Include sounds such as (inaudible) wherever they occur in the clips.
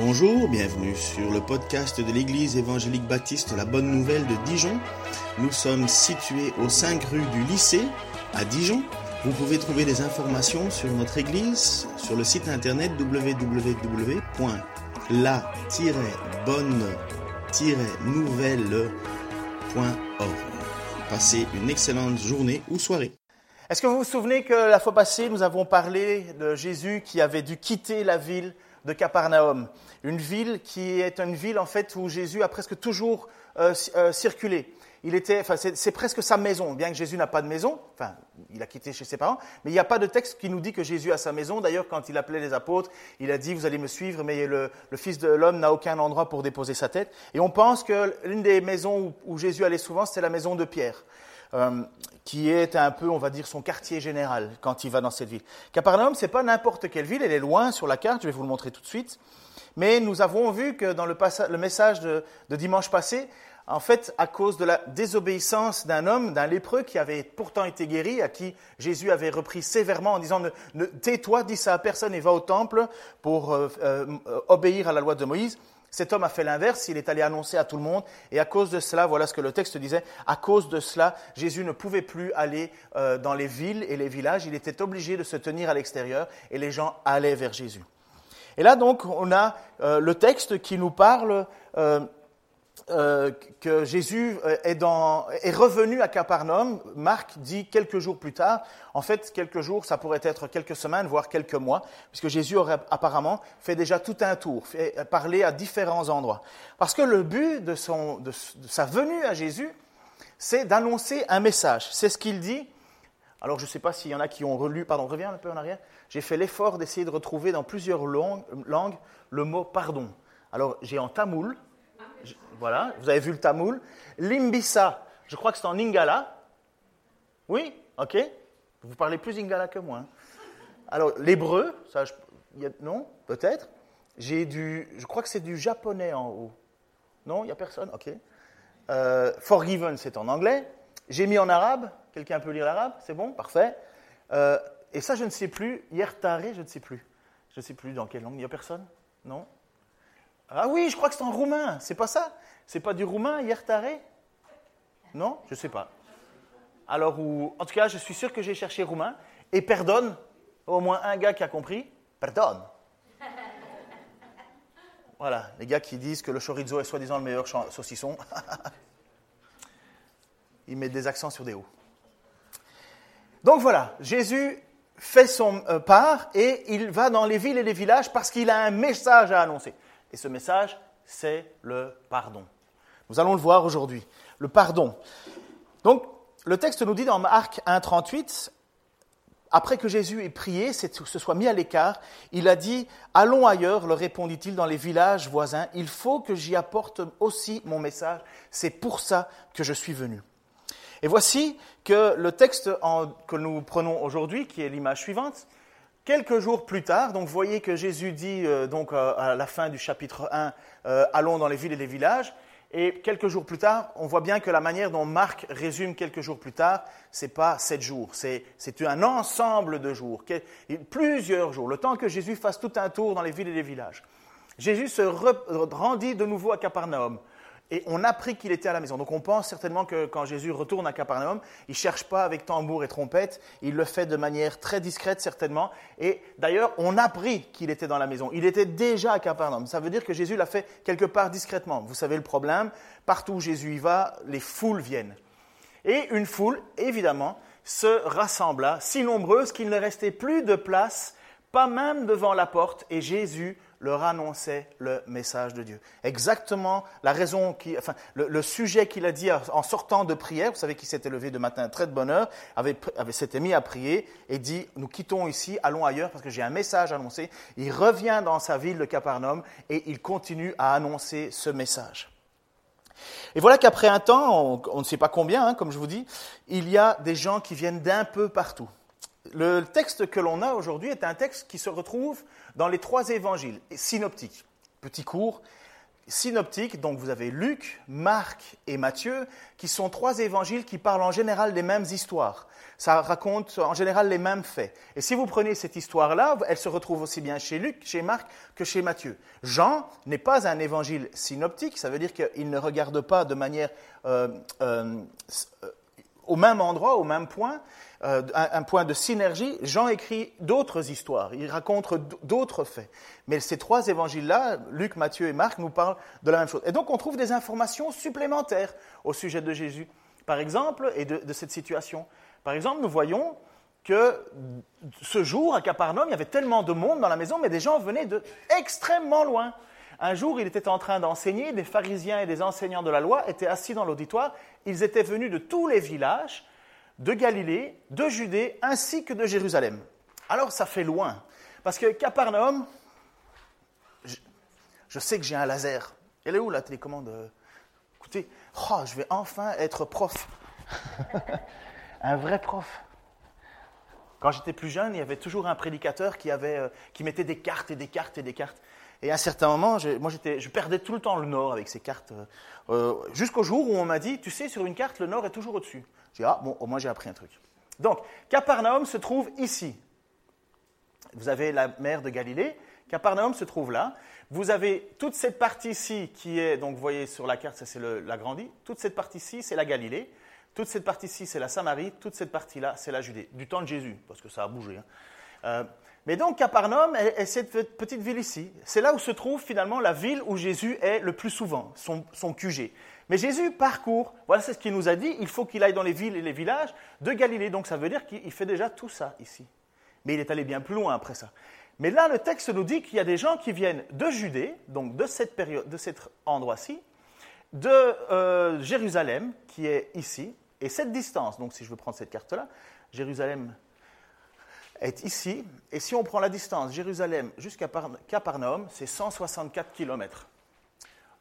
Bonjour, bienvenue sur le podcast de l'Église évangélique baptiste La Bonne Nouvelle de Dijon. Nous sommes situés aux 5 rue du lycée à Dijon. Vous pouvez trouver des informations sur notre Église sur le site internet www.la-bonne-nouvelle.org. Passez une excellente journée ou soirée. Est-ce que vous vous souvenez que la fois passée, nous avons parlé de Jésus qui avait dû quitter la ville de Capernaum, une ville qui est une ville en fait où Jésus a presque toujours euh, euh, circulé. Il était, enfin, c'est presque sa maison, bien que Jésus n'a pas de maison. Enfin, il a quitté chez ses parents, mais il n'y a pas de texte qui nous dit que Jésus a sa maison. D'ailleurs, quand il appelait les apôtres, il a dit vous allez me suivre, mais le, Fils de l'homme n'a aucun endroit pour déposer sa tête. Et on pense que l'une des maisons où, où Jésus allait souvent, c'était la maison de Pierre. Euh, qui est un peu, on va dire, son quartier général quand il va dans cette ville. Capernaum, c'est pas n'importe quelle ville, elle est loin sur la carte, je vais vous le montrer tout de suite. Mais nous avons vu que dans le, message de, de, dimanche passé, en fait, à cause de la désobéissance d'un homme, d'un lépreux qui avait pourtant été guéri, à qui Jésus avait repris sévèrement en disant ne, tais-toi, dis ça à personne et va au temple pour euh, euh, obéir à la loi de Moïse. Cet homme a fait l'inverse, il est allé annoncer à tout le monde, et à cause de cela, voilà ce que le texte disait, à cause de cela, Jésus ne pouvait plus aller euh, dans les villes et les villages, il était obligé de se tenir à l'extérieur, et les gens allaient vers Jésus. Et là donc, on a euh, le texte qui nous parle euh, euh, que Jésus euh, est, revenu à Capernaum, Marc dit quelques jours plus tard. En fait, quelques jours, ça pourrait être quelques semaines, voire quelques mois, puisque Jésus aurait apparemment fait déjà tout un tour, parler à différents endroits. Parce que le but de, sa venue à Jésus, c'est d'annoncer un message. C'est ce qu'il dit. Alors, je ne sais pas s'il y en a qui ont relu, pardon, reviens un peu en arrière. J'ai fait l'effort d'essayer de retrouver dans plusieurs langues le mot pardon. Alors, j'ai en tamoul, voilà, vous avez vu le tamoul. Limbissa, je crois que c'est en Ingala. Oui, ok. Vous parlez plus Ingala que moi. Hein. Alors, l'hébreu, ça, non, peut-être. J'ai du, je crois que c'est du japonais en haut. Non, il n'y a personne Ok. Euh, forgiven, c'est en anglais. J'ai mis en arabe. Quelqu'un peut lire l'arabe C'est bon Parfait. Euh, et ça, je ne sais plus. Yertare, je ne sais plus. Je ne sais plus dans quelle langue. Il n'y a personne? Non? Ah oui, je crois que c'est en roumain, c'est pas ça? C'est pas du roumain, Yertare Non? Je sais pas. Alors, ou, en tout cas, je suis sûr que j'ai cherché roumain. Et pardonne, au moins un gars qui a compris, pardonne. (laughs) Voilà, les gars qui disent que le chorizo est soi-disant le meilleur saucisson. (laughs) Ils mettent des accents sur des hauts. Donc voilà, Jésus fait son euh, part et il va dans les villes et les villages parce qu'il a un message à annoncer. Et ce message, c'est le pardon. Nous allons le voir aujourd'hui. Le pardon. Donc, le texte nous dit dans Marc 1,38, après que Jésus ait prié, se soit mis à l'écart, il a dit Allons ailleurs, leur répondit-il, dans les villages voisins, il faut que j'y apporte aussi mon message, c'est pour ça que je suis venu. Et voici que le texte que nous prenons aujourd'hui, qui est l'image suivante, Quelques jours plus tard, donc vous voyez que Jésus dit euh, donc euh, à la fin du chapitre 1, euh, allons dans les villes et les villages. Et quelques jours plus tard, on voit bien que la manière dont Marc résume quelques jours plus tard, c'est pas sept jours, c'est un ensemble de jours, plusieurs jours, le temps que Jésus fasse tout un tour dans les villes et les villages. Jésus se rendit de nouveau à Capernaum. Et on a appris qu'il était à la maison. Donc on pense certainement que quand Jésus retourne à Capernaum, il ne cherche pas avec tambour et trompette, il le fait de manière très discrète certainement. Et d'ailleurs, on a appris qu'il était dans la maison. Il était déjà à Capernaum. Ça veut dire que Jésus l'a fait quelque part discrètement. Vous savez le problème, partout où Jésus y va, les foules viennent. Et une foule, évidemment, se rassembla, si nombreuse qu'il ne restait plus de place, pas même devant la porte, et Jésus leur annonçait le message de Dieu. Exactement la raison, qui, enfin, le, sujet qu'il a dit en sortant de prière, vous savez qu'il s'était levé de matin très de bonne heure, avait, s'était mis à prier et dit, nous quittons ici, allons ailleurs parce que j'ai un message à annoncer. Il revient dans sa ville de Capernaum et il continue à annoncer ce message. Et voilà qu'après un temps, on, ne sait pas combien, hein, comme je vous dis, il y a des gens qui viennent d'un peu partout. Le texte que l'on a aujourd'hui est un texte qui se retrouve dans les trois évangiles synoptiques. Petit cours. synoptiques, donc vous avez Luc, Marc et Matthieu, qui sont trois évangiles qui parlent en général des mêmes histoires. Ça raconte en général les mêmes faits. Et si vous prenez cette histoire-là, elle se retrouve aussi bien chez Luc, chez Marc que chez Matthieu. Jean n'est pas un évangile synoptique, ça veut dire qu'il ne regarde pas de manière euh, euh, au même endroit, au même point, euh, un, point de synergie, Jean écrit d'autres histoires, il raconte d'autres faits. Mais ces trois évangiles-là, Luc, Matthieu et Marc, nous parlent de la même chose. Et donc on trouve des informations supplémentaires au sujet de Jésus, par exemple, et de, cette situation. Par exemple, nous voyons que ce jour, à Capernaum, il y avait tellement de monde dans la maison, mais des gens venaient de extrêmement loin. Un jour, il était en train d'enseigner, des pharisiens et des enseignants de la loi étaient assis dans l'auditoire, ils étaient venus de tous les villages de Galilée, de Judée, ainsi que de Jérusalem. Alors ça fait loin, parce que Capernaum, je, sais que j'ai un laser. Elle est où la télécommande? Écoutez, oh, je vais enfin être prof. (laughs) un vrai prof. Quand j'étais plus jeune, il y avait toujours un prédicateur qui, avait, euh, qui mettait des cartes et des cartes et des cartes. Et à un certain moment, je, je perdais tout le temps le nord avec ces cartes. Euh, euh, jusqu'au jour où on m'a dit, tu sais, sur une carte, le nord est toujours au-dessus. J'ai dit, ah, bon, au moins j'ai appris un truc. Donc, Capernaum se trouve ici. Vous avez la mer de Galilée. Capernaum se trouve là. Vous avez toute cette partie-ci qui est, donc vous voyez sur la carte, ça c'est la Grandie. Toute cette partie-ci, c'est la Galilée. Toute cette partie-ci, c'est la Samarie. Toute cette partie-là, c'est la Judée. Du temps de Jésus, parce que ça a bougé. Hein. Euh, mais donc Capernaum est, cette petite ville ici. C'est là où se trouve finalement la ville où Jésus est le plus souvent, son, QG. Mais Jésus parcourt, voilà ce qu'il nous a dit, il faut qu'il aille dans les villes et les villages de Galilée. Donc ça veut dire qu'il fait déjà tout ça ici. Mais il est allé bien plus loin après ça. Mais là, le texte nous dit qu'il y a des gens qui viennent de Judée, donc de cette période, de cet endroit-ci, de euh, Jérusalem, qui est ici, et cette distance, donc si je veux prendre cette carte-là, Jérusalem, est ici. Et si on prend la distance Jérusalem jusqu'à Capernaum, c'est 164 km.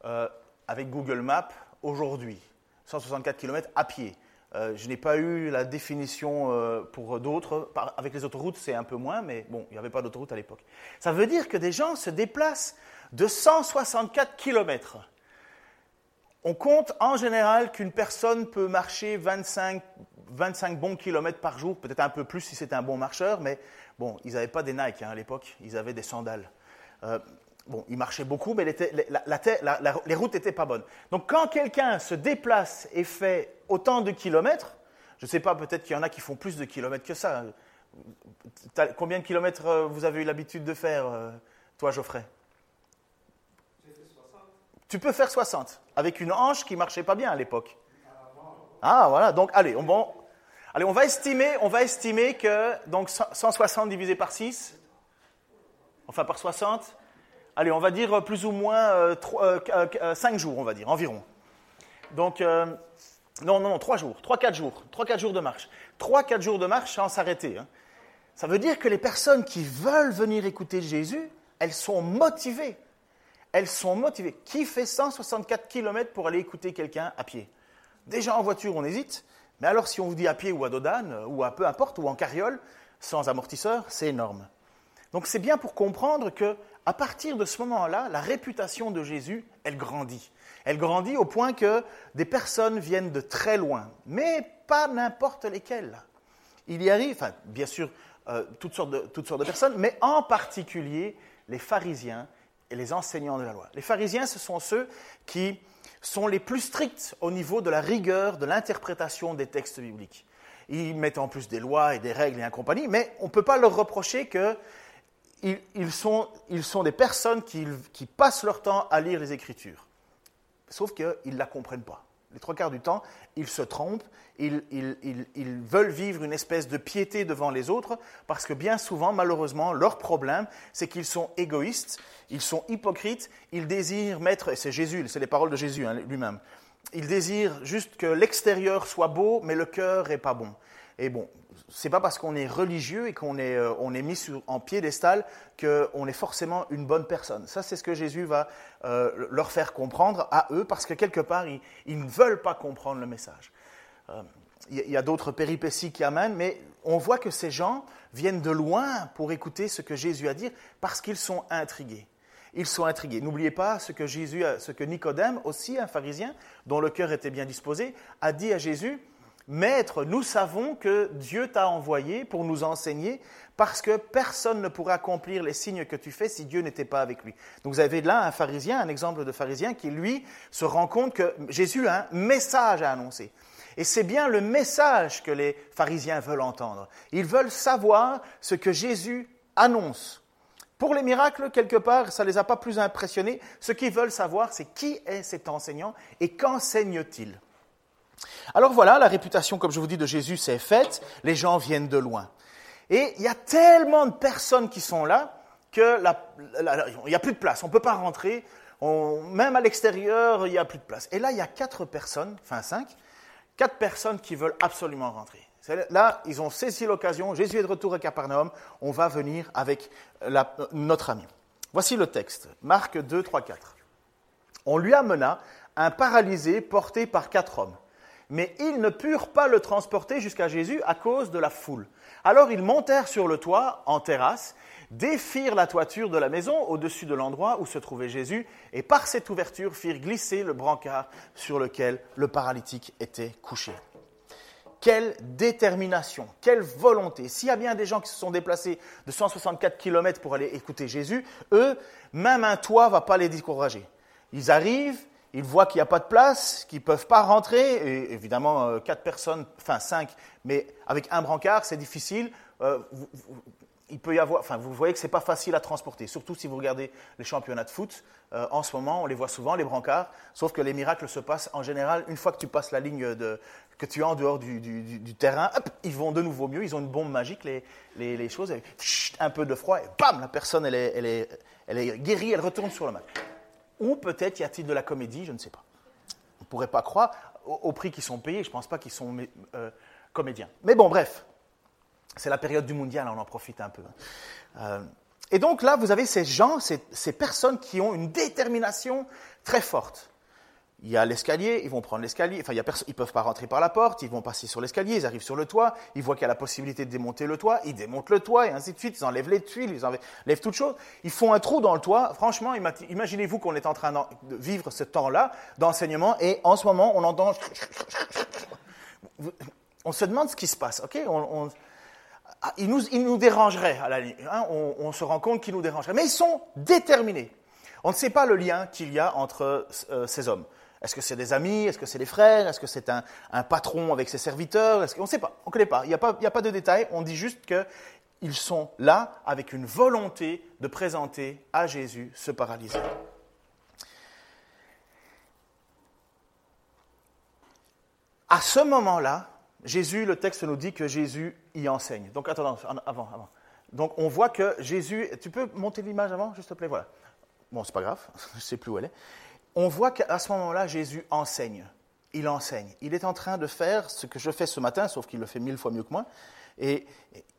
Euh, avec Google Maps, aujourd'hui, 164 km à pied. Euh, je n'ai pas eu la définition euh, pour d'autres. Avec les autoroutes, c'est un peu moins, mais bon, il n'y avait pas d'autoroute à l'époque. Ça veut dire que des gens se déplacent de 164 km. On compte en général qu'une personne peut marcher 25, 25 bons kilomètres par jour, peut-être un peu plus si c'était un bon marcheur, mais bon, ils n'avaient pas des Nike hein, à l'époque, ils avaient des sandales. Euh, bon, ils marchaient beaucoup, mais les routes n'étaient pas bonnes. Donc quand quelqu'un se déplace et fait autant de kilomètres, je ne sais pas, peut-être qu'il y en a qui font plus de kilomètres que ça. Combien de kilomètres euh, vous avez eu l'habitude de faire, euh, toi Geoffrey? Tu peux faire 60, avec une hanche qui marchait pas bien à l'époque. Ah, voilà. Donc, allez, on, allez, on va estimer, on va estimer que donc 160 divisé par 6, enfin par 60, allez, on va dire plus ou moins 5 euh, euh, euh, jours, on va dire, environ. Donc, non, non, non, 3 jours, 3-4 jours, 3-4 jours de marche. 3-4 jours de marche sans s'arrêter. Hein. Ça veut dire que les personnes qui veulent venir écouter Jésus, elles sont motivées. Elles sont motivées. Qui fait 164 km pour aller écouter quelqu'un à pied? Déjà en voiture, on hésite, mais alors si on vous dit à pied ou à dodane, ou à peu importe, ou en carriole, sans amortisseur, c'est énorme. Donc c'est bien pour comprendre que à partir de ce moment-là, la réputation de Jésus, elle grandit. Elle grandit au point que des personnes viennent de très loin, mais pas n'importe lesquelles. Il y arrive, enfin, bien sûr, euh, toutes, sortes de, toutes sortes de personnes, mais en particulier les pharisiens et les enseignants de la loi. Les pharisiens, ce sont ceux qui sont les plus stricts au niveau de la rigueur de l'interprétation des textes bibliques. Ils mettent en plus des lois et des règles et un compagnie, mais on ne peut pas leur reprocher qu'ils ils sont, ils sont, des personnes qui, qui, passent leur temps à lire les Écritures. Sauf qu'ils ne la comprennent pas. Les trois quarts du temps, ils se trompent, ils, ils, veulent vivre une espèce de piété devant les autres, parce que bien souvent, malheureusement, leur problème, c'est qu'ils sont égoïstes, ils sont hypocrites, ils désirent mettre, et c'est Jésus, c'est les paroles de Jésus hein, lui-même, ils désirent juste que l'extérieur soit beau, mais le cœur n'est pas bon. Et bon, c'est pas parce qu'on est religieux et qu'on est, euh, on est mis sur, en piédestal qu'on est forcément une bonne personne. Ça, c'est ce que Jésus va euh, leur faire comprendre à eux, parce que quelque part, ils, ne veulent pas comprendre le message. Euh, il y a d'autres péripéties qui amènent, mais on voit que ces gens viennent de loin pour écouter ce que Jésus a à dire, parce qu'ils sont intrigués. Ils sont intrigués. N'oubliez pas ce que Jésus, ce que Nicodème, aussi un pharisien, dont le cœur était bien disposé, a dit à Jésus Maître, nous savons que Dieu t'a envoyé pour nous enseigner, parce que personne ne pourrait accomplir les signes que tu fais si Dieu n'était pas avec lui. Donc vous avez là un pharisien, un exemple de pharisien qui, lui, se rend compte que Jésus a un message à annoncer. Et c'est bien le message que les pharisiens veulent entendre. Ils veulent savoir ce que Jésus annonce. Pour les miracles, quelque part, ça ne les a pas plus impressionnés. Ce qu'ils veulent savoir, c'est qui est cet enseignant et qu'enseigne-t-il? Alors voilà, la réputation, comme je vous dis, de Jésus s'est faite. Les gens viennent de loin. Et il y a tellement de personnes qui sont là qu'il n'y a plus de place. On ne peut pas rentrer. même à l'extérieur, il n'y a plus de place. Et là, il y a quatre personnes, enfin cinq, quatre personnes qui veulent absolument rentrer. Là, ils ont saisi l'occasion. Jésus est de retour à Capernaum. On va venir avec notre ami. Voici le texte. Marc 2, 3, 4. On lui amena un paralysé porté par quatre hommes. Mais ils ne purent pas le transporter jusqu'à Jésus à cause de la foule. Alors ils montèrent sur le toit, en terrasse, défirent la toiture de la maison au-dessus de l'endroit où se trouvait Jésus, et par cette ouverture firent glisser le brancard sur lequel le paralytique était couché quelle détermination, quelle volonté. S'il y a bien des gens qui se sont déplacés de 164 km pour aller écouter Jésus, eux, même un toit ne va pas les décourager. Ils arrivent, ils voient qu'il n'y a pas de place, qu'ils ne peuvent pas rentrer, et évidemment, euh, quatre personnes, enfin cinq, mais avec un brancard, c'est difficile. Euh, il peut y avoir, enfin, vous voyez que c'est pas facile à transporter, surtout si vous regardez les championnats de foot. Euh, en ce moment, on les voit souvent, les brancards, sauf que les miracles se passent en général une fois que tu passes la ligne de, que tu es en dehors du, terrain, ils vont de nouveau mieux, ils ont une bombe magique, les, choses, un peu de froid, et bam, la personne, elle est, elle, est, guérie, elle retourne sur le mat. Ou peut-être y a-t-il de la comédie, je ne sais pas. On ne pourrait pas croire, au, prix qu'ils sont payés, je ne pense pas qu'ils sont euh, comédiens. Mais bon, bref, c'est la période du mondial, on en profite un peu. Euh, et donc là, vous avez ces gens, ces, personnes qui ont une détermination très forte. Il y a l'escalier, ils vont prendre l'escalier, enfin, il ils ne peuvent pas rentrer par la porte, ils vont passer sur l'escalier, ils arrivent sur le toit, ils voient qu'il y a la possibilité de démonter le toit, ils démontent le toit, et ainsi de suite, ils enlèvent les tuiles, ils enlèvent toutes choses, ils font un trou dans le toit. Franchement, imaginez-vous qu'on est en train de vivre ce temps-là d'enseignement, et en ce moment, on entend... On se demande ce qui se passe, ok? Ah, il nous, il nous dérangerait, à la hein, on, se rend compte qu'il nous dérangerait. Mais ils sont déterminés. On ne sait pas le lien qu'il y a entre euh, ces hommes. Est-ce que c'est des amis? Est-ce que c'est des frères? Est-ce que c'est un, patron avec ses serviteurs? On ne sait pas, on ne connaît pas. Il n'y a, pas. de détails. On dit juste qu'ils sont là avec une volonté de présenter à Jésus ce paralysé. À ce moment-là, Jésus, le texte nous dit que Jésus y enseigne. Donc, attends, avant, avant. Donc, on voit que Jésus. Tu peux monter l'image avant, s'il te plaît? Voilà. Bon, c'est pas grave, (laughs) je ne sais plus où elle est. On voit qu'à ce moment-là, Jésus enseigne. Il enseigne. Il est en train de faire ce que je fais ce matin, sauf qu'il le fait mille fois mieux que moi. Et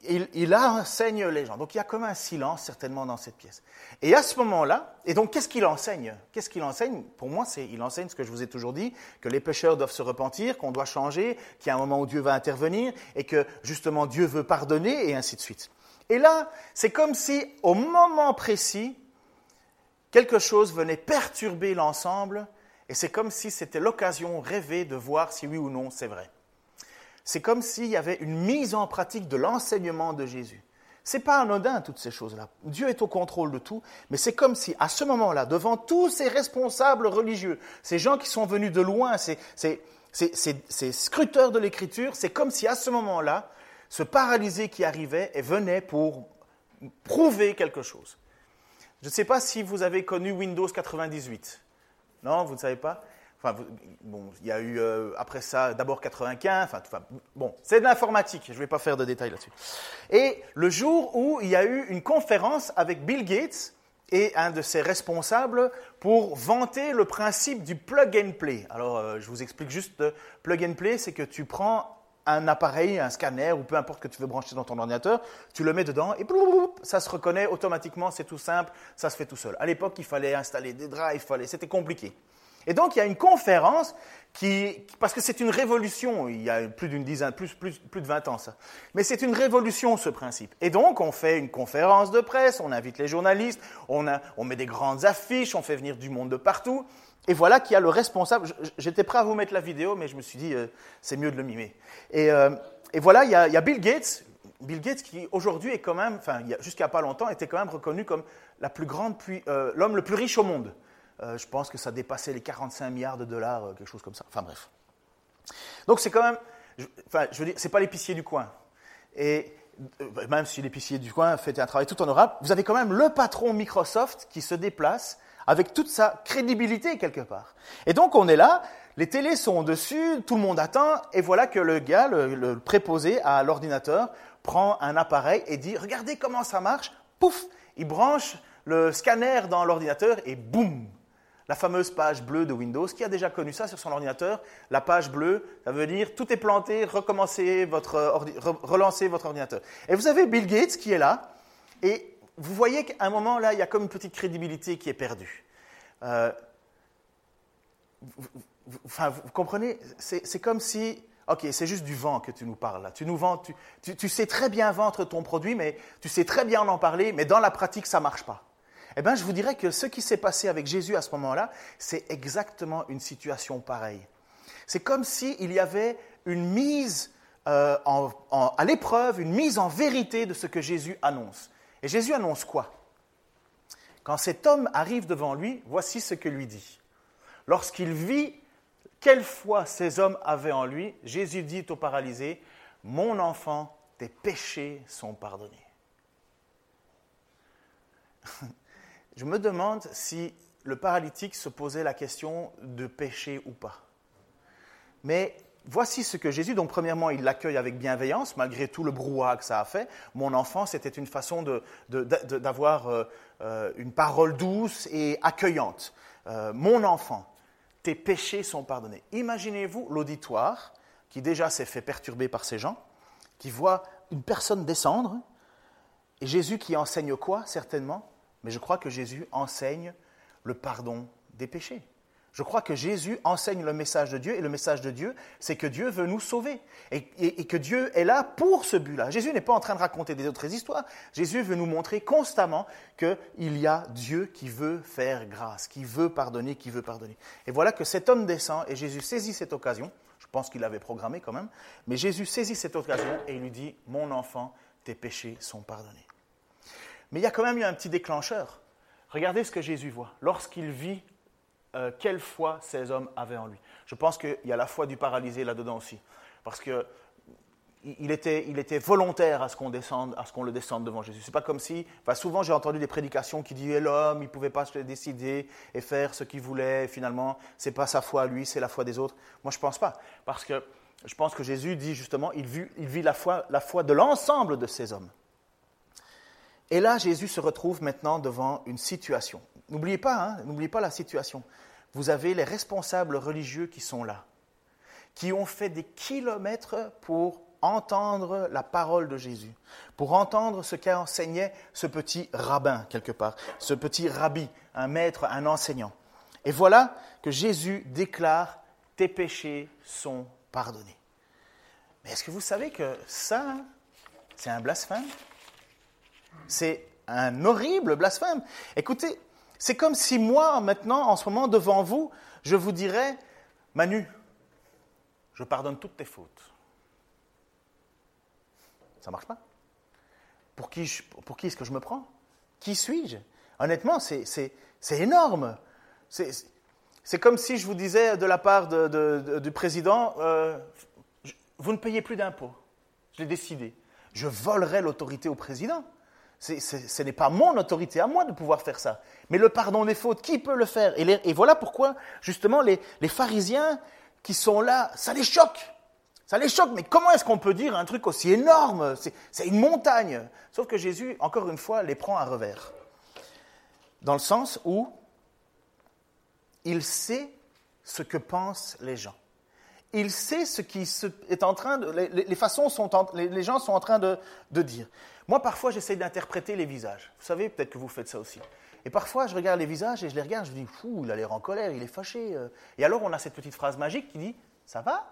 il, enseigne les gens. Donc il y a comme un silence certainement dans cette pièce. Et à ce moment-là, et donc qu'est-ce qu'il enseigne? Qu'est-ce qu'il enseigne? Pour moi, c'est il enseigne ce que je vous ai toujours dit, que les pécheurs doivent se repentir, qu'on doit changer, qu'il y a un moment où Dieu va intervenir, et que justement Dieu veut pardonner, et ainsi de suite. Et là, c'est comme si au moment précis, quelque chose venait perturber l'ensemble, et c'est comme si c'était l'occasion rêvée de voir si oui ou non c'est vrai c'est comme s'il y avait une mise en pratique de l'enseignement de Jésus. C'est pas anodin toutes ces choses-là. Dieu est au contrôle de tout, mais c'est comme si à ce moment-là, devant tous ces responsables religieux, ces gens qui sont venus de loin, ces, scruteurs de l'écriture, c'est comme si à ce moment-là, ce paralysé qui arrivait et venait pour prouver quelque chose. Je ne sais pas si vous avez connu Windows 98. Non, vous ne savez pas? Enfin, bon, il y a eu euh, après ça d'abord 95. Enfin, bon, c'est de l'informatique. Je ne vais pas faire de détails là-dessus. Et le jour où il y a eu une conférence avec Bill Gates et un de ses responsables pour vanter le principe du plug and play. Alors, euh, je vous explique juste plug and play, c'est que tu prends un appareil, un scanner ou peu importe que tu veux brancher dans ton ordinateur, tu le mets dedans et ça se reconnaît automatiquement, c'est tout simple, ça se fait tout seul. À l'époque, il fallait installer des drives, c'était compliqué. Et donc il y a une conférence qui, parce que c'est une révolution, il y a plus d'une dizaine, plus, plus, plus de 20 ans ça. Mais c'est une révolution ce principe. Et donc on fait une conférence de presse, on invite les journalistes, on, a, on met des grandes affiches, on fait venir du monde de partout. Et voilà qu'il y a le responsable. J'étais prêt à vous mettre la vidéo, mais je me suis dit, euh, c'est mieux de le mimer. Et, euh, et voilà, il y, a, il y, a, Bill Gates. Bill Gates qui aujourd'hui est quand même, enfin jusqu'à pas longtemps, était quand même reconnu comme la plus grande, euh, l'homme le plus riche au monde. je pense que ça dépassait les 45 milliards de dollars, quelque chose comme ça. Enfin bref. Donc c'est quand même, je, enfin je veux dire, c'est pas l'épicier du coin. Et même si l'épicier du coin fait un travail tout honorable, vous avez quand même le patron Microsoft qui se déplace avec toute sa crédibilité quelque part. Et donc on est là, les télés sont dessus, tout le monde attend, et voilà que le gars, le, préposé à l'ordinateur, prend un appareil et dit, regardez comment ça marche, pouf, il branche le scanner dans l'ordinateur et boum, la fameuse page bleue de Windows. Qui a déjà connu ça sur son ordinateur? La page bleue, ça veut dire tout est planté, recommencez votre relancez votre ordinateur. Et vous avez Bill Gates qui est là, et vous voyez qu'à un moment, là, il y a comme une petite crédibilité qui est perdue. Euh, vous, enfin, vous comprenez? C'est comme si, ok, c'est juste du vent que tu nous parles là. Tu nous vends, tu, sais très bien vendre ton produit, mais tu sais très bien en parler, mais dans la pratique, ça marche pas. Eh bien, je vous dirais que ce qui s'est passé avec Jésus à ce moment-là, c'est exactement une situation pareille. C'est comme s'il y avait une mise euh, à l'épreuve, une mise en vérité de ce que Jésus annonce. Et Jésus annonce quoi? Quand cet homme arrive devant lui, voici ce que lui dit. Lorsqu'il vit quelle foi ces hommes avaient en lui, Jésus dit au paralysé, Mon enfant, tes péchés sont pardonnés. (laughs) Je me demande si le paralytique se posait la question de péché ou pas. Mais voici ce que Jésus, donc premièrement, il l'accueille avec bienveillance, malgré tout le brouhaha que ça a fait. Mon enfant, c'était une façon d'avoir de, euh, euh, une parole douce et accueillante. Euh, mon enfant, tes péchés sont pardonnés. Imaginez-vous l'auditoire qui déjà s'est fait perturber par ces gens, qui voit une personne descendre, et Jésus qui enseigne quoi, certainement? Mais je crois que Jésus enseigne le pardon des péchés. Je crois que Jésus enseigne le message de Dieu et le message de Dieu, c'est que Dieu veut nous sauver et, que Dieu est là pour ce but-là. Jésus n'est pas en train de raconter des autres histoires. Jésus veut nous montrer constamment qu'il y a Dieu qui veut faire grâce, qui veut pardonner, qui veut pardonner. Et voilà que cet homme descend et Jésus saisit cette occasion. Je pense qu'il l'avait programmé quand même. Mais Jésus saisit cette occasion et il lui dit, mon enfant, tes péchés sont pardonnés. Mais il y a quand même eu un petit déclencheur. Regardez ce que Jésus voit. Lorsqu'il vit euh, quelle foi ces hommes avaient en lui. Je pense qu'il y a la foi du paralysé là-dedans aussi. Parce qu'il il était, volontaire à ce qu'on ce qu'on le descende devant Jésus. C'est pas comme si, enfin, souvent j'ai entendu des prédications qui disaient l'homme, il pouvait pas se décider et faire ce qu'il voulait. Finalement, c'est pas sa foi à lui, c'est la foi des autres. Moi, je pense pas, parce que je pense que Jésus dit justement, il vit, la foi de l'ensemble de ces hommes. Et là, Jésus se retrouve maintenant devant une situation. N'oubliez pas, hein, pas la situation. Vous avez les responsables religieux qui sont là, qui ont fait des kilomètres pour entendre la parole de Jésus, pour entendre ce qu'enseignait ce petit rabbin quelque part, ce petit rabbi, un maître, un enseignant. Et voilà que Jésus déclare, tes péchés sont pardonnés. Mais est-ce que vous savez que ça, c'est un blasphème? C'est un horrible blasphème. Écoutez, c'est comme si moi, maintenant, en ce moment, devant vous, je vous dirais, Manu, je pardonne toutes tes fautes. Ça ne marche pas. Pour qui, est-ce que je me prends? Qui suis-je? Honnêtement, c'est énorme. C'est comme si je vous disais de la part du président, euh, vous ne payez plus d'impôts. Je l'ai décidé. Je volerai l'autorité au président ce n'est pas mon autorité à moi de pouvoir faire ça. Mais le pardon des fautes, qui peut le faire? Et, voilà pourquoi, justement, les, pharisiens qui sont là, ça les choque. Ça les choque, mais comment est-ce qu'on peut dire un truc aussi énorme? C'est une montagne. Sauf que Jésus, encore une fois, les prend à revers. Dans le sens où il sait ce que pensent les gens. Il sait ce qui est en train de. Les, façons sont les, gens sont en train de, de dire. Moi, parfois, j'essaie d'interpréter les visages. Vous savez, peut-être que vous faites ça aussi. Et parfois, je regarde les visages et je les regarde, je me dis, fou, il a l'air en colère, il est fâché. Euh. Et alors, on a cette petite phrase magique qui dit, ça va?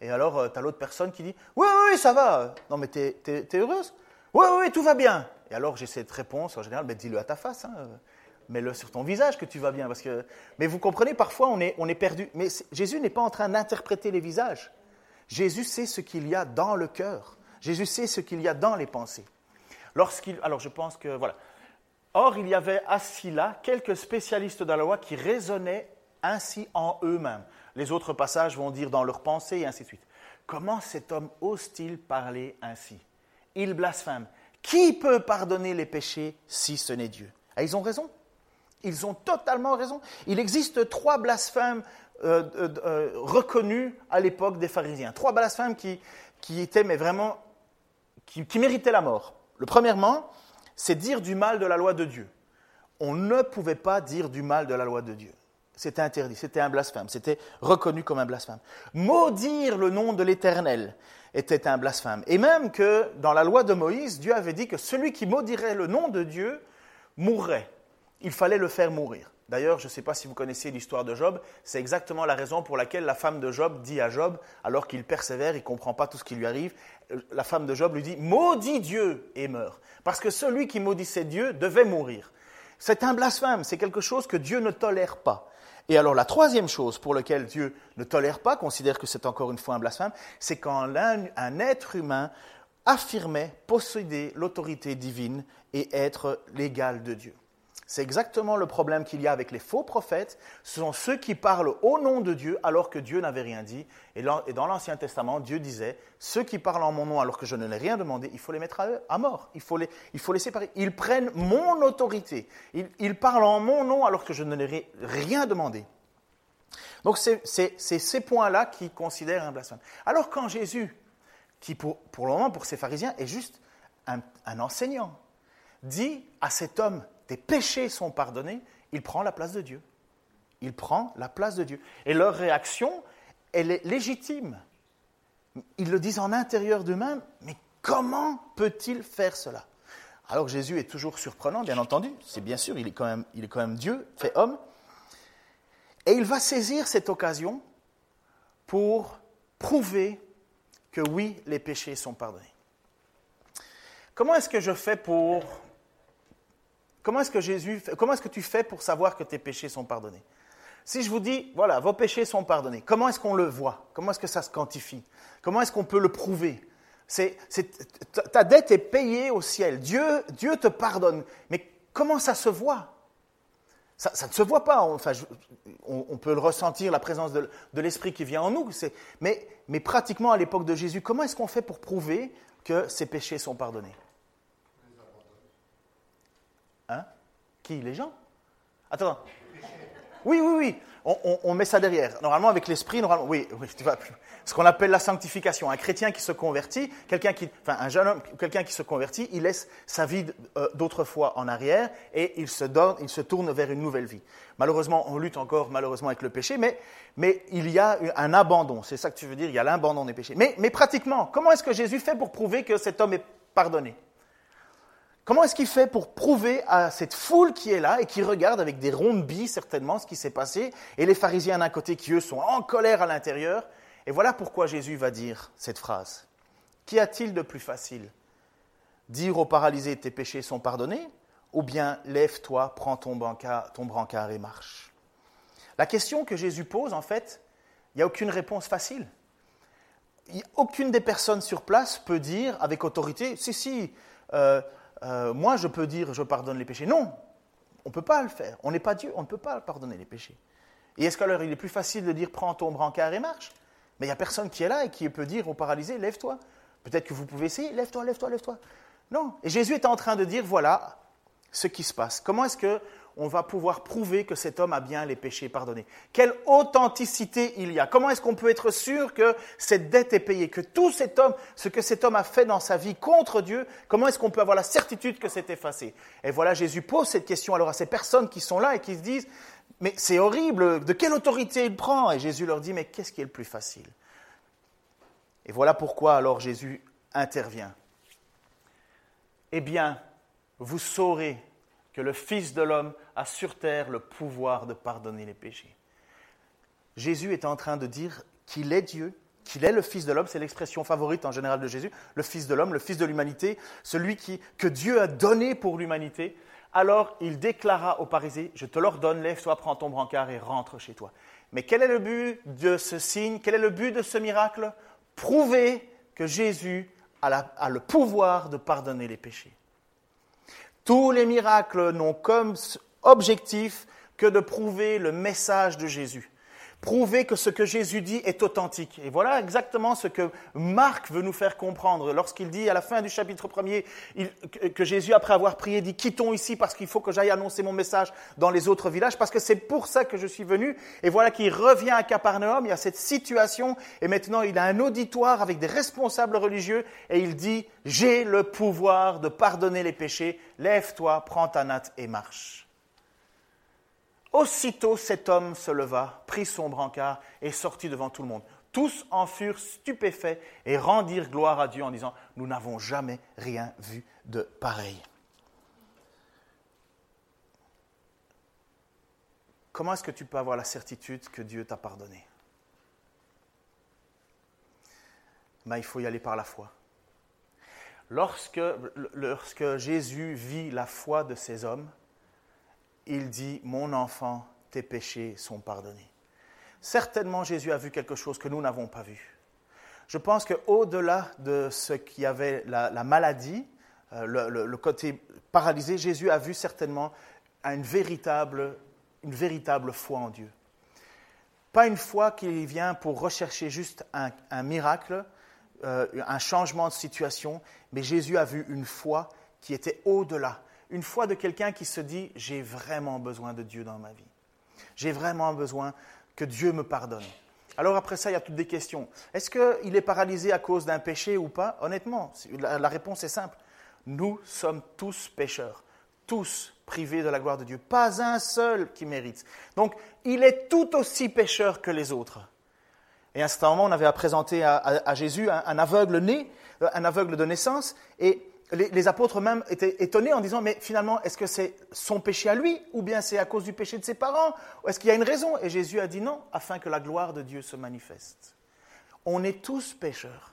Et alors, euh, tu as l'autre personne qui dit, oui, oui, ça va. Non, mais t'es es, heureuse? Oui, oui, tout va bien. Et alors, j'ai cette réponse, en général, ben, dis-le à ta face. Hein. Mets-le sur ton visage que tu vas bien. Parce que... Mais vous comprenez, parfois, on est, on est perdu. Mais Jésus n'est pas en train d'interpréter les visages. Jésus sait ce qu'il y a dans le cœur. Jésus sait ce qu'il y a dans les pensées. Lorsqu'il, alors je pense que voilà. Or, il y avait assis là quelques spécialistes de la loi qui raisonnaient ainsi en eux-mêmes. Les autres passages vont dire dans leurs pensées et ainsi de suite. Comment cet homme ose-t-il parler ainsi? Il blasphème. Qui peut pardonner les péchés si ce n'est Dieu? Ah, Ils ont raison. Ils ont totalement raison. Il existe trois blasphèmes euh, euh, euh, reconnus à l'époque des pharisiens. Trois blasphèmes qui, étaient mais vraiment qui, méritait la mort. Le premièrement, c'est dire du mal de la loi de Dieu. On ne pouvait pas dire du mal de la loi de Dieu. C'était interdit, c'était un blasphème, c'était reconnu comme un blasphème. Maudire le nom de l'Éternel était un blasphème. Et même que dans la loi de Moïse, Dieu avait dit que celui qui maudirait le nom de Dieu mourrait. Il fallait le faire mourir. D'ailleurs, je ne sais pas si vous connaissez l'histoire de Job, c'est exactement la raison pour laquelle la femme de Job dit à Job, alors qu'il persévère, il ne comprend pas tout ce qui lui arrive, la femme de Job lui dit, maudit Dieu et meurt. Parce que celui qui maudissait Dieu devait mourir. C'est un blasphème, c'est quelque chose que Dieu ne tolère pas. Et alors la troisième chose pour laquelle Dieu ne tolère pas, considère que c'est encore une fois un blasphème, c'est quand un être humain affirmait posséder l'autorité divine et être l'égal de Dieu. C'est exactement le problème qu'il y a avec les faux prophètes. Ce sont ceux qui parlent au nom de Dieu alors que Dieu n'avait rien dit. Et dans l'Ancien Testament, Dieu disait, ceux qui parlent en mon nom alors que je ne l'ai rien demandé, il faut les mettre à, mort. Il faut, les, il faut les séparer. Ils prennent mon autorité. Ils, parlent en mon nom alors que je ne leur ai rien demandé. Donc c'est ces points-là qui considèrent un blasphème. Alors quand Jésus, qui pour, le moment pour ces pharisiens est juste un enseignant, dit à cet homme tes péchés sont pardonnés, il prend la place de Dieu. Il prend la place de Dieu. Et leur réaction, elle est légitime. Ils le disent en intérieur d'eux-mêmes, mais comment peut-il faire cela? Alors Jésus est toujours surprenant, bien entendu, c'est bien sûr, il est, quand même, il est quand même Dieu, fait homme. Et il va saisir cette occasion pour prouver que oui, les péchés sont pardonnés. Comment est-ce que je fais pour Comment est-ce que tu fais pour savoir que tes péchés sont pardonnés? Si je vous dis, voilà, vos péchés sont pardonnés, comment est-ce qu'on le voit? Comment est-ce que ça se quantifie? Comment est-ce qu'on peut le prouver? C'est, ta dette est payée au ciel. Dieu, te pardonne. Mais comment ça se voit? Ça, ne se voit pas. On, peut le ressentir, la présence de, l'Esprit qui vient en nous. Mais, mais pratiquement à l'époque de Jésus, comment est-ce qu'on fait pour prouver que ses péchés sont pardonnés Hein Les gens? Attends. Oui, oui, oui. On, met ça derrière. Normalement, avec l'esprit, normalement, oui, oui, tu vas, ce qu'on appelle la sanctification. Un chrétien qui se convertit, quelqu'un qui, enfin, un jeune homme, quelqu'un qui se convertit, il laisse sa vie euh, d'autrefois en arrière et il se tourne vers une nouvelle vie. Malheureusement, on lutte encore malheureusement avec le péché, mais, mais il y a un abandon. C'est ça que tu veux dire, il y a l'abandon des péchés. Mais, mais pratiquement, comment est-ce que Jésus fait pour prouver que cet homme est pardonné? Comment est-ce qu'il fait pour prouver à cette foule qui est là et qui regarde avec des rondes billes certainement ce qui s'est passé, et les pharisiens d'un côté qui eux sont en colère à l'intérieur? Et voilà pourquoi Jésus va dire cette phrase. Qu'y a-t-il de plus facile? Dire aux paralysés tes péchés sont pardonnés ou bien lève-toi, prends ton, ton brancard et marche? La question que Jésus pose, en fait, il n'y a aucune réponse facile. Aucune des personnes sur place peut dire avec autorité, si, si, euh, euh, moi je peux dire je pardonne les péchés. Non, on ne peut pas le faire. On n'est pas Dieu, on ne peut pas pardonner les péchés. Et est-ce qu'alors il est plus facile de dire prends ton brancard et marche? Mais il n'y a personne qui est là et qui peut dire au paralysé lève-toi. Peut-être que vous pouvez essayer, lève-toi, lève-toi, lève-toi. Non. Et Jésus est en train de dire voilà ce qui se passe. Comment est-ce que on va pouvoir prouver que cet homme a bien les péchés pardonnés. Quelle authenticité il y a Comment est-ce qu'on peut être sûr que cette dette est payée, que tout cet homme, ce que cet homme a fait dans sa vie contre Dieu, comment est-ce qu'on peut avoir la certitude que c'est effacé? Et voilà, Jésus pose cette question alors à ces personnes qui sont là et qui se disent, mais c'est horrible, de quelle autorité il prend? Et Jésus leur dit, mais qu'est-ce qui est le plus facile? Et voilà pourquoi alors Jésus intervient. Eh bien, vous saurez que le Fils de l'homme a sur terre le pouvoir de pardonner les péchés. Jésus est en train de dire qu'il est Dieu, qu'il est le Fils de l'homme, c'est l'expression favorite en général de Jésus, le Fils de l'homme, le Fils de l'humanité, celui qui, que Dieu a donné pour l'humanité. Alors il déclara aux Parisiens, je te l'ordonne, lève-toi, prends ton brancard et rentre chez toi. Mais quel est le but de ce signe? Quel est le but de ce miracle? Prouver que Jésus a le pouvoir de pardonner les péchés. Tous les miracles n'ont comme objectif que de prouver le message de Jésus. Prouver que ce que Jésus dit est authentique. Et voilà exactement ce que Marc veut nous faire comprendre lorsqu'il dit à la fin du chapitre 1er que Jésus, après avoir prié, dit Quittons ici parce qu'il faut que j'aille annoncer mon message dans les autres villages, parce que c'est pour ça que je suis venu. Et voilà qu'il revient à Capernaum, il y a cette situation, et maintenant il a un auditoire avec des responsables religieux, et il dit J'ai le pouvoir de pardonner les péchés, lève-toi, prends ta natte et marche. Aussitôt cet homme se leva, prit son brancard et sortit devant tout le monde. Tous en furent stupéfaits et rendirent gloire à Dieu en disant, Nous n'avons jamais rien vu de pareil. Comment est-ce que tu peux avoir la certitude que Dieu t'a pardonné? Ben, Il faut y aller par la foi. Lorsque, lorsque Jésus vit la foi de ces hommes, il dit, mon enfant, tes péchés sont pardonnés. Certainement, Jésus a vu quelque chose que nous n'avons pas vu. Je pense qu'au-delà de ce qui avait la, maladie, euh, le, côté paralysé, Jésus a vu certainement une véritable, une véritable foi en Dieu. Pas une foi qui vient pour rechercher juste un, miracle, euh, un changement de situation, mais Jésus a vu une foi qui était au-delà, une foi de quelqu'un qui se dit, j'ai vraiment besoin de Dieu dans ma vie. J'ai vraiment besoin que Dieu me pardonne. Alors après ça, il y a toutes des questions. Est-ce qu'il est paralysé à cause d'un péché ou pas? Honnêtement, la réponse est simple. Nous sommes tous pécheurs, tous privés de la gloire de Dieu. Pas un seul qui mérite. Donc, il est tout aussi pécheur que les autres. Et à un certain moment, on avait à présenter à, Jésus un, un, aveugle né, un aveugle de naissance, et les, apôtres même étaient étonnés en disant, mais finalement, est-ce que c'est son péché à lui ou bien c'est à cause du péché de ses parents Est-ce qu'il y a une raison? Et Jésus a dit non, afin que la gloire de Dieu se manifeste. On est tous pécheurs,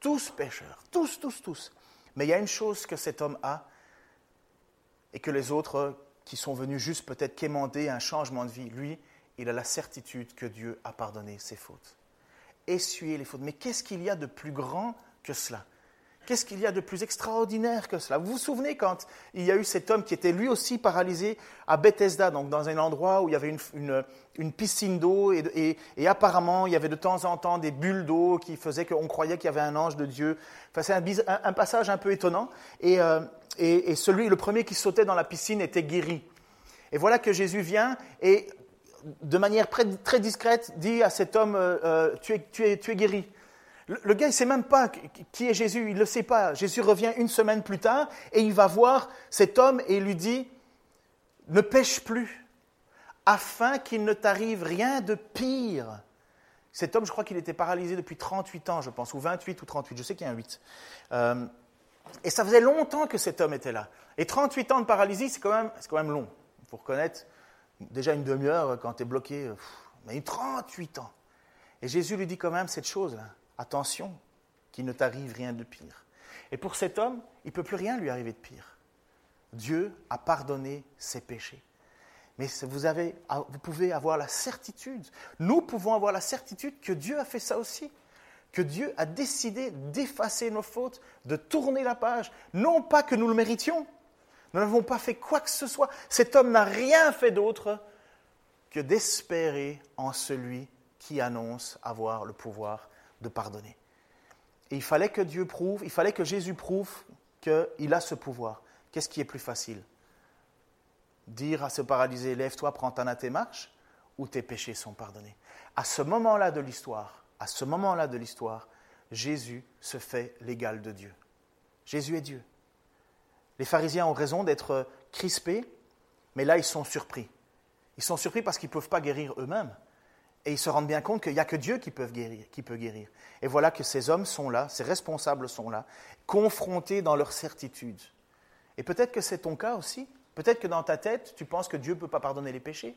tous pécheurs, tous, tous, tous. Mais il y a une chose que cet homme a et que les autres qui sont venus juste peut-être quémander un changement de vie, lui, il a la certitude que Dieu a pardonné ses fautes. Essuyer les fautes. Mais qu'est-ce qu'il y a de plus grand que cela? Qu'est-ce qu'il y a de plus extraordinaire que cela? Vous vous souvenez quand il y a eu cet homme qui était lui aussi paralysé à Bethesda, donc dans un endroit où il y avait une, piscine d'eau et, apparemment il y avait de temps en temps des bulles d'eau qui faisaient qu'on croyait qu'il y avait un ange de Dieu. Enfin, c'est un, passage un peu étonnant. Euh, et, celui, le premier qui sautait dans la piscine était guéri. Et voilà que Jésus vient et de manière très discrète dit à cet homme, euh, euh, tu, es, tu, es, tu es guéri. Le gars, il ne sait même pas qui est Jésus, il ne le sait pas. Jésus revient une semaine plus tard et il va voir cet homme et il lui dit, ne pêche plus, afin qu'il ne t'arrive rien de pire. Cet homme, je crois qu'il était paralysé depuis 38 ans, je pense, ou 28 ou 38, je sais qu'il y a un 8. Euh, et ça faisait longtemps que cet homme était là. Et 38 ans de paralysie, c'est quand même, quand même long. Il faut reconnaître, déjà une demi-heure quand tu es bloqué, mais 38 ans. Et Jésus lui dit quand même cette chose-là. Attention, qu'il ne t'arrive rien de pire. Et pour cet homme, il ne peut plus rien lui arriver de pire. Dieu a pardonné ses péchés. Mais vous, avez, vous pouvez avoir la certitude, nous pouvons avoir la certitude que Dieu a fait ça aussi, que Dieu a décidé d'effacer nos fautes, de tourner la page, non pas que nous le méritions, nous n'avons pas fait quoi que ce soit, cet homme n'a rien fait d'autre que d'espérer en celui qui annonce avoir le pouvoir de pardonner. Et il fallait que Dieu prouve, il fallait que Jésus prouve qu'il a ce pouvoir. Qu'est-ce qui est plus facile? Dire à ce paralysé, lève-toi, prends ta natte et marche, ou tes péchés sont pardonnés. À ce moment-là de l'histoire, à ce moment-là de l'histoire, Jésus se fait l'égal de Dieu. Jésus est Dieu. Les pharisiens ont raison d'être crispés, mais là ils sont surpris. Ils sont surpris parce qu'ils ne peuvent pas guérir eux-mêmes. Et ils se rendent bien compte qu'il n'y a que Dieu qui peut, guérir. Et voilà que ces hommes sont là, ces responsables sont là, confrontés dans leur certitude. Et peut-être que c'est ton cas aussi. Peut-être que dans ta tête, tu penses que Dieu ne peut pas pardonner les péchés.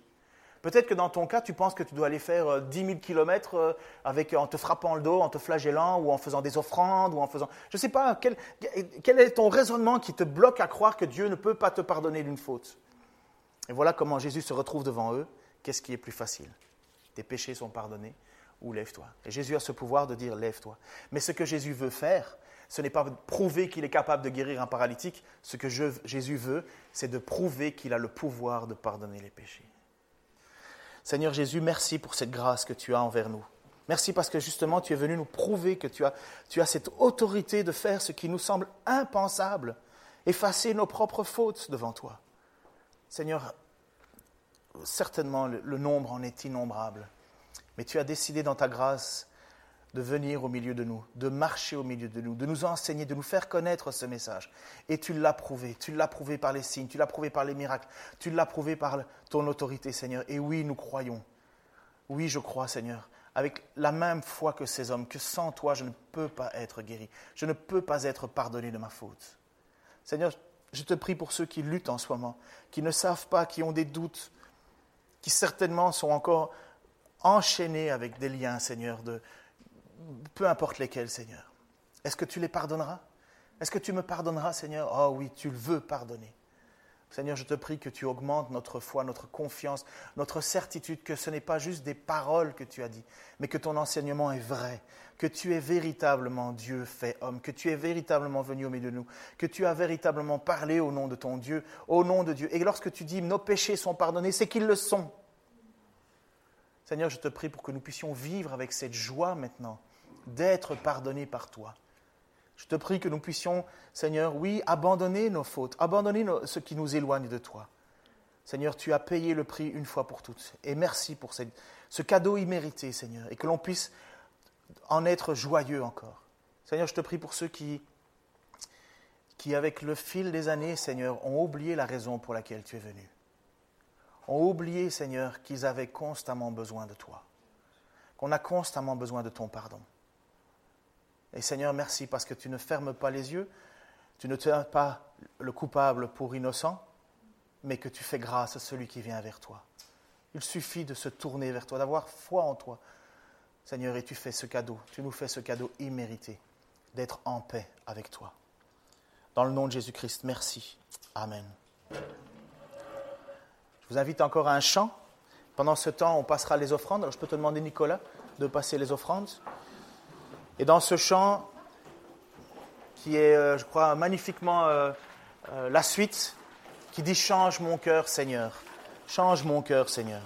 Peut-être que dans ton cas, tu penses que tu dois aller faire 10 000 kilomètres avec, en te frappant le dos, en te flagellant, ou en faisant des offrandes, ou en faisant... Je ne sais pas, quel, quel est ton raisonnement qui te bloque à croire que Dieu ne peut pas te pardonner d'une faute? Et voilà comment Jésus se retrouve devant eux. Qu'est-ce qui est plus facile? Tes péchés sont pardonnés, ou lève-toi. Et Jésus a ce pouvoir de dire lève-toi. Mais ce que Jésus veut faire, ce n'est pas prouver qu'il est capable de guérir un paralytique. Ce que Jésus veut, c'est de prouver qu'il a le pouvoir de pardonner les péchés. Seigneur Jésus, merci pour cette grâce que tu as envers nous. Merci parce que justement tu es venu nous prouver que tu as, tu as cette autorité de faire ce qui nous semble impensable, effacer nos propres fautes devant toi. Seigneur, certainement le nombre en est innombrable, mais tu as décidé dans ta grâce de venir au milieu de nous, de marcher au milieu de nous, de nous enseigner, de nous faire connaître ce message. Et tu l'as prouvé, tu l'as prouvé par les signes, tu l'as prouvé par les miracles, tu l'as prouvé par ton autorité, Seigneur. Et oui, nous croyons. Oui, je crois, Seigneur, avec la même foi que ces hommes, que sans toi, je ne peux pas être guéri, je ne peux pas être pardonné de ma faute. Seigneur, je te prie pour ceux qui luttent en ce moment, qui ne savent pas, qui ont des doutes, qui certainement sont encore enchaînés avec des liens, Seigneur, de, peu importe lesquels, Seigneur. Est-ce que tu les pardonneras? Est-ce que tu me pardonneras, Seigneur? Oh oui, tu le veux pardonner. Seigneur, je te prie que tu augmentes notre foi, notre confiance, notre certitude que ce n'est pas juste des paroles que tu as dit, mais que ton enseignement est vrai, que tu es véritablement Dieu fait homme, que tu es véritablement venu au milieu de nous, que tu as véritablement parlé au nom de ton Dieu, au nom de Dieu. Et lorsque tu dis nos péchés sont pardonnés, c'est qu'ils le sont. Seigneur, je te prie pour que nous puissions vivre avec cette joie maintenant d'être pardonnés par toi. Je te prie que nous puissions, Seigneur, oui, abandonner nos fautes, abandonner ce qui nous éloigne de toi. Seigneur, tu as payé le prix une fois pour toutes. Et merci pour ce cadeau immérité, Seigneur, et que l'on puisse en être joyeux encore. Seigneur, je te prie pour ceux qui, qui, avec le fil des années, Seigneur, ont oublié la raison pour laquelle tu es venu. Ont oublié, Seigneur, qu'ils avaient constamment besoin de toi, qu'on a constamment besoin de ton pardon. Et Seigneur, merci parce que tu ne fermes pas les yeux, tu ne tiens pas le coupable pour innocent, mais que tu fais grâce à celui qui vient vers toi. Il suffit de se tourner vers toi, d'avoir foi en toi. Seigneur, et tu fais ce cadeau, tu nous fais ce cadeau immérité, d'être en paix avec toi. Dans le nom de Jésus-Christ, merci. Amen. Je vous invite encore à un chant. Pendant ce temps, on passera les offrandes. Alors, je peux te demander, Nicolas, de passer les offrandes. Et dans ce chant, qui est, euh, je crois, magnifiquement euh, euh, la suite, qui dit Change mon cœur, Seigneur. Change mon cœur, Seigneur.